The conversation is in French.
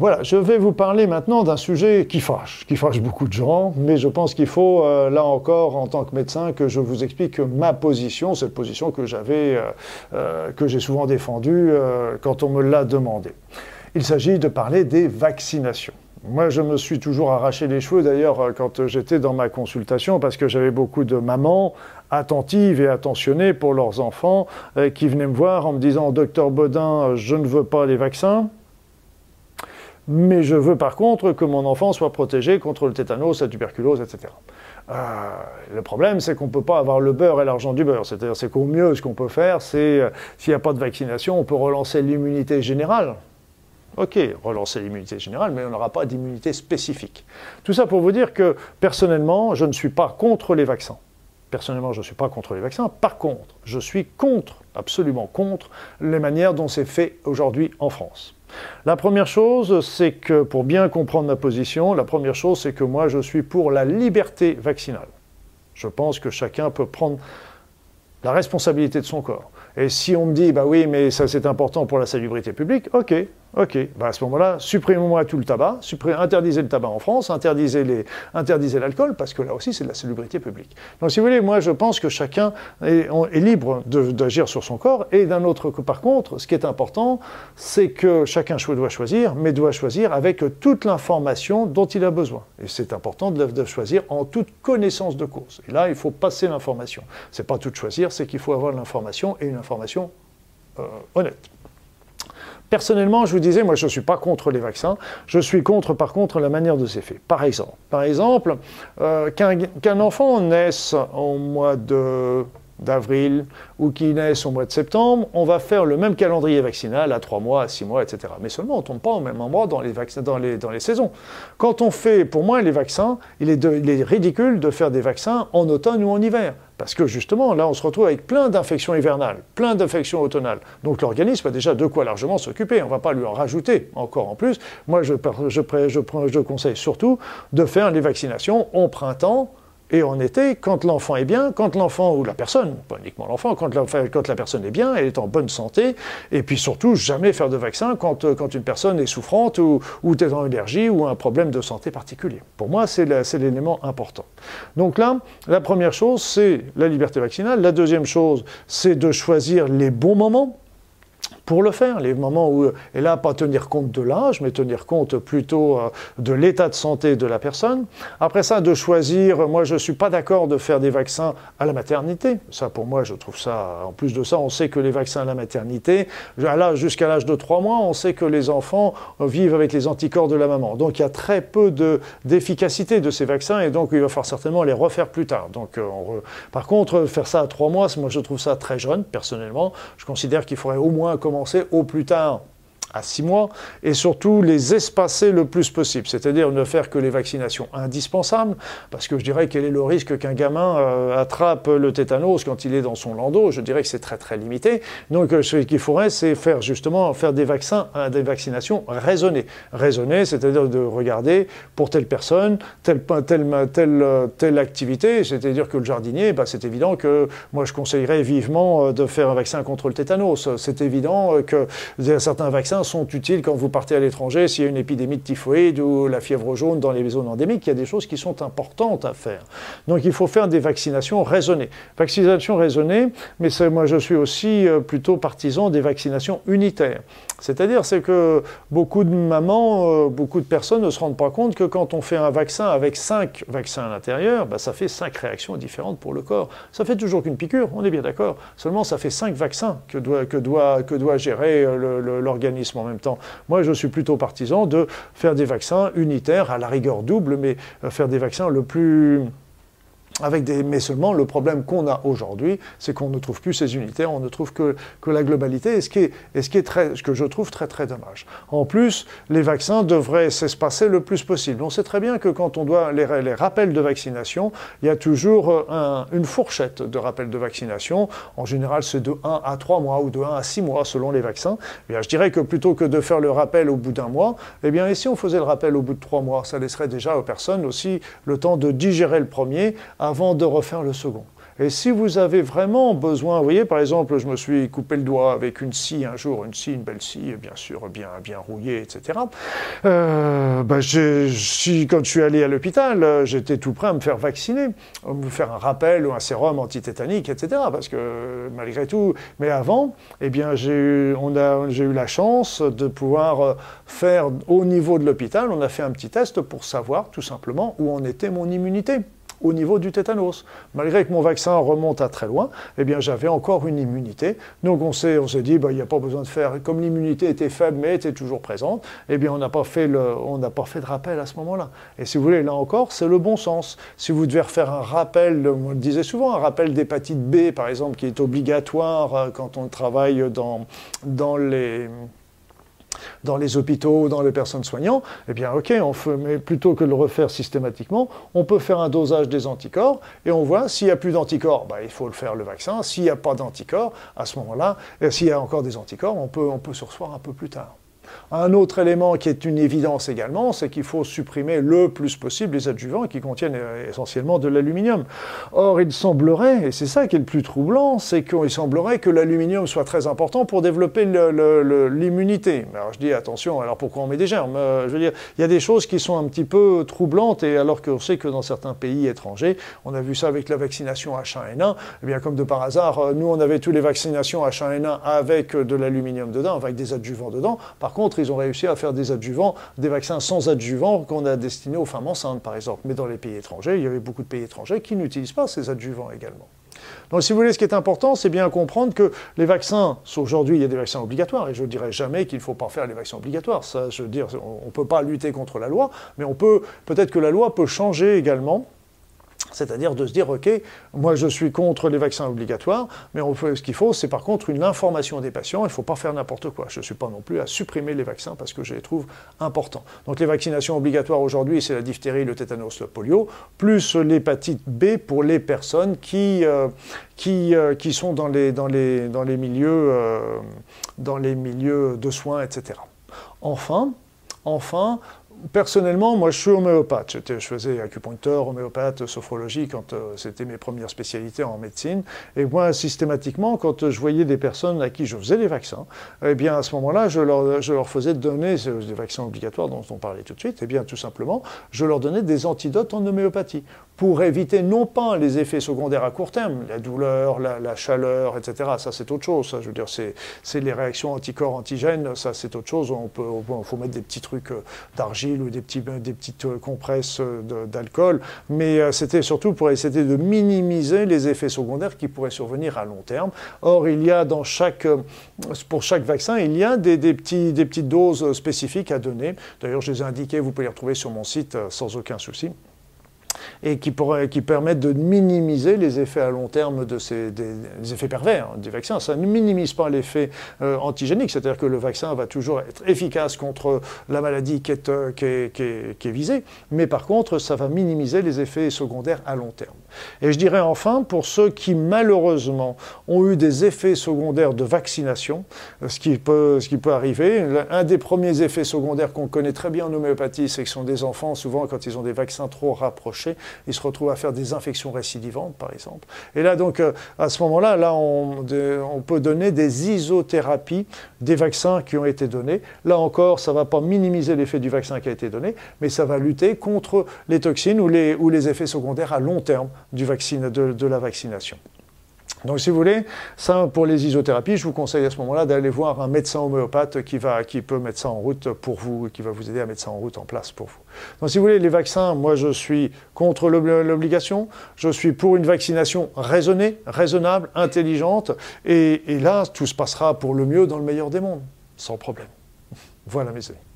Voilà, je vais vous parler maintenant d'un sujet qui fâche, qui fâche beaucoup de gens, mais je pense qu'il faut, euh, là encore, en tant que médecin, que je vous explique ma position, cette position que j'avais, euh, euh, que j'ai souvent défendue quand on me l'a demandé. Il s'agit de parler des vaccinations. Moi, je me suis toujours arraché les cheveux, d'ailleurs, quand j'étais dans ma consultation, parce que j'avais beaucoup de mamans attentives et attentionnées pour leurs enfants qui venaient me voir en me disant, docteur Baudin, je ne veux pas les vaccins mais je veux par contre que mon enfant soit protégé contre le tétanos, la tuberculose, etc. Euh, le problème, c'est qu'on ne peut pas avoir le beurre et l'argent du beurre. C'est-à-dire, c'est qu'au mieux, ce qu'on peut faire, c'est, euh, s'il n'y a pas de vaccination, on peut relancer l'immunité générale. Ok, relancer l'immunité générale, mais on n'aura pas d'immunité spécifique. Tout ça pour vous dire que, personnellement, je ne suis pas contre les vaccins. Personnellement, je ne suis pas contre les vaccins. Par contre, je suis contre, absolument contre, les manières dont c'est fait aujourd'hui en France. La première chose, c'est que pour bien comprendre ma position, la première chose, c'est que moi, je suis pour la liberté vaccinale. Je pense que chacun peut prendre la responsabilité de son corps. Et si on me dit, bah oui, mais ça c'est important pour la salubrité publique, ok, Ok, bah à ce moment-là, supprimez-moi tout le tabac, interdisez le tabac en France, interdisez, l'alcool, parce que là aussi c'est de la salubrité publique. Donc si vous voulez, moi je pense que chacun est, libre d'agir sur son corps, et d'un autre coup, par contre, ce qui est important, c'est que chacun doit choisir, mais doit choisir avec toute l'information dont il a besoin. Et c'est important de, choisir en toute connaissance de cause. Et là, il faut passer l'information. C'est pas tout choisir, c'est qu'il faut avoir l'information et une information euh, honnête. Personnellement, je vous disais, moi je ne suis pas contre les vaccins, je suis contre par contre la manière de ces faits. Par exemple, par exemple euh, qu'un enfant naisse au mois d'avril ou qu'il naisse au mois de septembre, on va faire le même calendrier vaccinal à 3 mois, à 6 mois, etc. Mais seulement on ne tombe pas au même endroit dans les, dans les, dans les saisons. Quand on fait, pour moi, les vaccins, il est, il est ridicule de faire des vaccins en automne ou en hiver. Parce que justement, là, on se retrouve avec plein d'infections hivernales, plein d'infections automnales. Donc l'organisme a déjà de quoi largement s'occuper. On ne va pas lui en rajouter encore en plus. Moi, je, je, je, je conseille surtout de faire les vaccinations au printemps et en été, quand l'enfant est bien, quand l'enfant ou la personne, pas uniquement l'enfant, quand, la personne est bien, elle est en bonne santé, et puis surtout jamais faire de vaccin quand, euh, une personne est souffrante ou, ou est en allergie ou un problème de santé particulier. Pour moi, c'est l'élément important. Donc là, la première chose, c'est la liberté vaccinale. La deuxième chose, c'est de choisir les bons moments pour le faire. Les moments où, et là, pas tenir compte de l'âge, mais tenir compte plutôt euh, de l'état de santé de la personne. Après ça, de choisir, moi je ne suis pas d'accord de faire des vaccins à la maternité. Ça, pour moi, je trouve ça, en plus de ça, on sait que les vaccins à la maternité, jusqu'à l'âge de 3 mois, on sait que les enfants vivent avec les anticorps de la maman. Donc il y a très peu d'efficacité de, ces vaccins et donc il va falloir certainement les refaire plus tard. Donc, euh, Par contre, faire ça à 3 mois, moi je trouve ça très jeune, personnellement. Je considère qu'il faudrait au moins commencer au plus tard à six mois, et surtout les espacer le plus possible, c'est-à-dire ne faire que les vaccinations indispensables, parce que je dirais quel est le risque qu'un gamin euh, attrape le tétanos quand il est dans son landau, je dirais que c'est très très limité. Donc euh, ce qu'il faudrait, c'est faire justement faire des vaccins, euh, des vaccinations raisonnées. Raisonnées, c'est-à-dire de regarder pour telle personne, telle, telle, telle, activité, c'est-à-dire que le jardinier, bah, c'est évident que moi je conseillerais vivement de faire un vaccin contre le tétanos. C'est évident que certains vaccins sont utiles quand vous partez à l'étranger, s'il y a une épidémie de typhoïde ou la fièvre jaune dans les zones endémiques, il y a des choses qui sont importantes à faire. Donc il faut faire des vaccinations raisonnées. Vaccination raisonnée, mais moi je suis aussi euh, plutôt partisan des vaccinations unitaires. C'est-à-dire c'est que beaucoup de mamans, euh, beaucoup de personnes ne se rendent pas compte que quand on fait un vaccin avec cinq vaccins à l'intérieur, bah, ça fait cinq réactions différentes pour le corps. Ça fait toujours qu'une piqûre, on est bien d'accord. Seulement ça fait cinq vaccins que doit, que doit, que doit gérer euh, en même temps. Moi, je suis plutôt partisan de faire des vaccins unitaires, à la rigueur double, mais euh, faire des vaccins le plus mais seulement le problème qu'on a aujourd'hui, c'est qu'on ne trouve plus ces unitaires, on ne trouve que, que la globalité, et ce, qui est, très, ce que je trouve très très dommage. En plus, les vaccins devraient s'espacer le plus possible. On sait très bien que quand on doit les, rappels de vaccination, il y a toujours euh, un, une fourchette de rappels de vaccination. En général, c'est de 1 à 3 mois ou de 1 à 6 mois selon les vaccins. Eh bien, je dirais que plutôt que de faire le rappel au bout d'un mois, eh bien, et si on faisait le rappel au bout de 3 mois, ça laisserait déjà aux personnes aussi le temps de digérer le premier avant de refaire le second. Et si vous avez vraiment besoin, vous voyez, par exemple, je me suis coupé le doigt avec une scie un jour, une scie, une belle scie, bien sûr, bien, bien rouillée, etc. Euh, bah, si, quand je suis allé à l'hôpital, j'étais tout prêt à me faire vacciner, à me faire un rappel ou un sérum antitétanique, etc. Parce que malgré tout, mais avant, eh bien, j'ai eu, j'ai eu la chance de pouvoir euh, faire au niveau de l'hôpital, on a fait un petit test pour savoir tout simplement où en était mon immunité au niveau du tétanos. Malgré que mon vaccin remonte à très loin, eh bien j'avais encore une immunité. Donc on s'est, on dit, bah, il n'y a pas besoin de faire, comme l'immunité était faible mais était toujours présente, eh bien on n'a pas fait pas fait de rappel à ce moment-là. Et si vous voulez, là encore, c'est le bon sens. Si vous devez refaire un rappel, on le disait souvent, un rappel d'hépatite B par exemple, qui est obligatoire euh, quand on travaille dans, dans les dans les hôpitaux, dans les personnes soignantes, eh bien, ok, on fait, mais plutôt que de le refaire systématiquement, on peut faire un dosage des anticorps et on voit s'il n'y a plus d'anticorps, bah, il faut le faire le vaccin. S'il n'y a pas d'anticorps, à ce moment-là, s'il y a encore des anticorps, on peut, on peut un peu plus tard. Un autre élément qui est une évidence également, c'est qu'il faut supprimer le plus possible les adjuvants qui contiennent euh, essentiellement de l'aluminium. Or, il semblerait, et c'est ça qui est le plus troublant, c'est qu'il semblerait que l'aluminium soit très important pour développer l'immunité. Alors je dis attention, alors pourquoi on met des germes? Euh, Je veux dire, il y a des choses qui sont un petit peu troublantes, et alors qu'on sait que dans certains pays étrangers, on a vu ça avec la vaccination H1N1, eh bien comme de par hasard, euh, nous on avait tous les vaccinations H1N1 avec de l'aluminium dedans, avec des adjuvants dedans. Par contre, ils ont réussi à faire des adjuvants, des vaccins sans adjuvants qu'on a destinés aux femmes enceintes, par exemple. Mais dans les pays étrangers, il y avait beaucoup de pays étrangers qui n'utilisent pas ces adjuvants également. Donc, si vous voulez, ce qui est important, c'est bien comprendre que les vaccins, aujourd'hui, il y a des vaccins obligatoires, et je ne dirais jamais qu'il ne faut pas faire les vaccins obligatoires. Ça, je veux dire, on ne peut pas lutter contre la loi, mais on peut, peut-être que la loi peut changer également c'est-à-dire de se dire, OK, moi je suis contre les vaccins obligatoires, mais ce qu'il faut, c'est par contre une information des patients. Il ne faut pas faire n'importe quoi. Je ne suis pas non plus à supprimer les vaccins parce que je les trouve importants. Donc les vaccinations obligatoires aujourd'hui, c'est la diphtérie, le tétanos, le polio, plus l'hépatite B pour les personnes qui, euh, qui, euh, qui, sont dans les, dans les, dans les, milieux, euh, dans les milieux de soins, etc. Enfin, enfin, personnellement, moi, je suis homéopathe. Je faisais acupuncteur, homéopathe, sophrologie quand euh, c'était mes premières spécialités en médecine. Et moi, systématiquement, quand je voyais des personnes à qui je faisais des vaccins, eh bien, à ce moment-là, je leur, je leur faisais donner des vaccins obligatoires dont on parlait tout de suite. Eh bien, tout simplement, je leur donnais des antidotes en homéopathie pour éviter non pas les effets secondaires à court terme, la douleur, la, chaleur, etc. Ça, c'est autre chose. Ça, je veux dire, c'est les réactions anticorps, antigènes. Ça, c'est autre chose. On peut, faut mettre des petits trucs euh, ou des, petits, des petites euh, compresses euh, d'alcool. Mais c'était surtout pour essayer de minimiser les effets secondaires qui pourraient survenir à long terme. Or, il y a dans chaque, pour chaque vaccin, il y a des, des, petits, des petites doses spécifiques à donner. D'ailleurs, je les ai indiquées. Vous pouvez les retrouver sur mon site sans aucun souci et qui, qui permettent de minimiser les effets à long terme de ces des, effets pervers hein, des vaccins. Ça ne minimise pas l'effet euh, antigénique, c'est-à-dire que le vaccin va toujours être efficace contre la maladie qui est, euh, qui, est, visée, mais par contre, ça va minimiser les effets secondaires à long terme. Et je dirais enfin, pour ceux qui malheureusement ont eu des effets secondaires de vaccination, euh, ce qui peut, ce qui peut arriver, un des premiers effets secondaires qu'on connaît très bien en homéopathie, c'est que ce sont des enfants, souvent quand ils ont des vaccins trop rapprochés, ils se retrouvent à faire des infections récidivantes, par exemple. Et là, donc, euh, à ce moment-là, là, on, peut donner des isothérapies des vaccins qui ont été donnés. Là encore, ça ne va pas minimiser l'effet du vaccin qui a été donné, mais ça va lutter contre les toxines ou les effets secondaires à long terme du vaccin, de la vaccination. Donc, si vous voulez, ça, pour les isothérapies, je vous conseille à ce moment-là d'aller voir un médecin homéopathe qui, va, qui peut mettre ça en route pour vous, qui va vous aider à mettre ça en route en place pour vous. Donc, si vous voulez, les vaccins, moi, je suis contre l'obligation. Je suis pour une vaccination raisonnée, raisonnable, intelligente. Et là, tout se passera pour le mieux dans le meilleur des mondes, sans problème. Voilà, mes amis.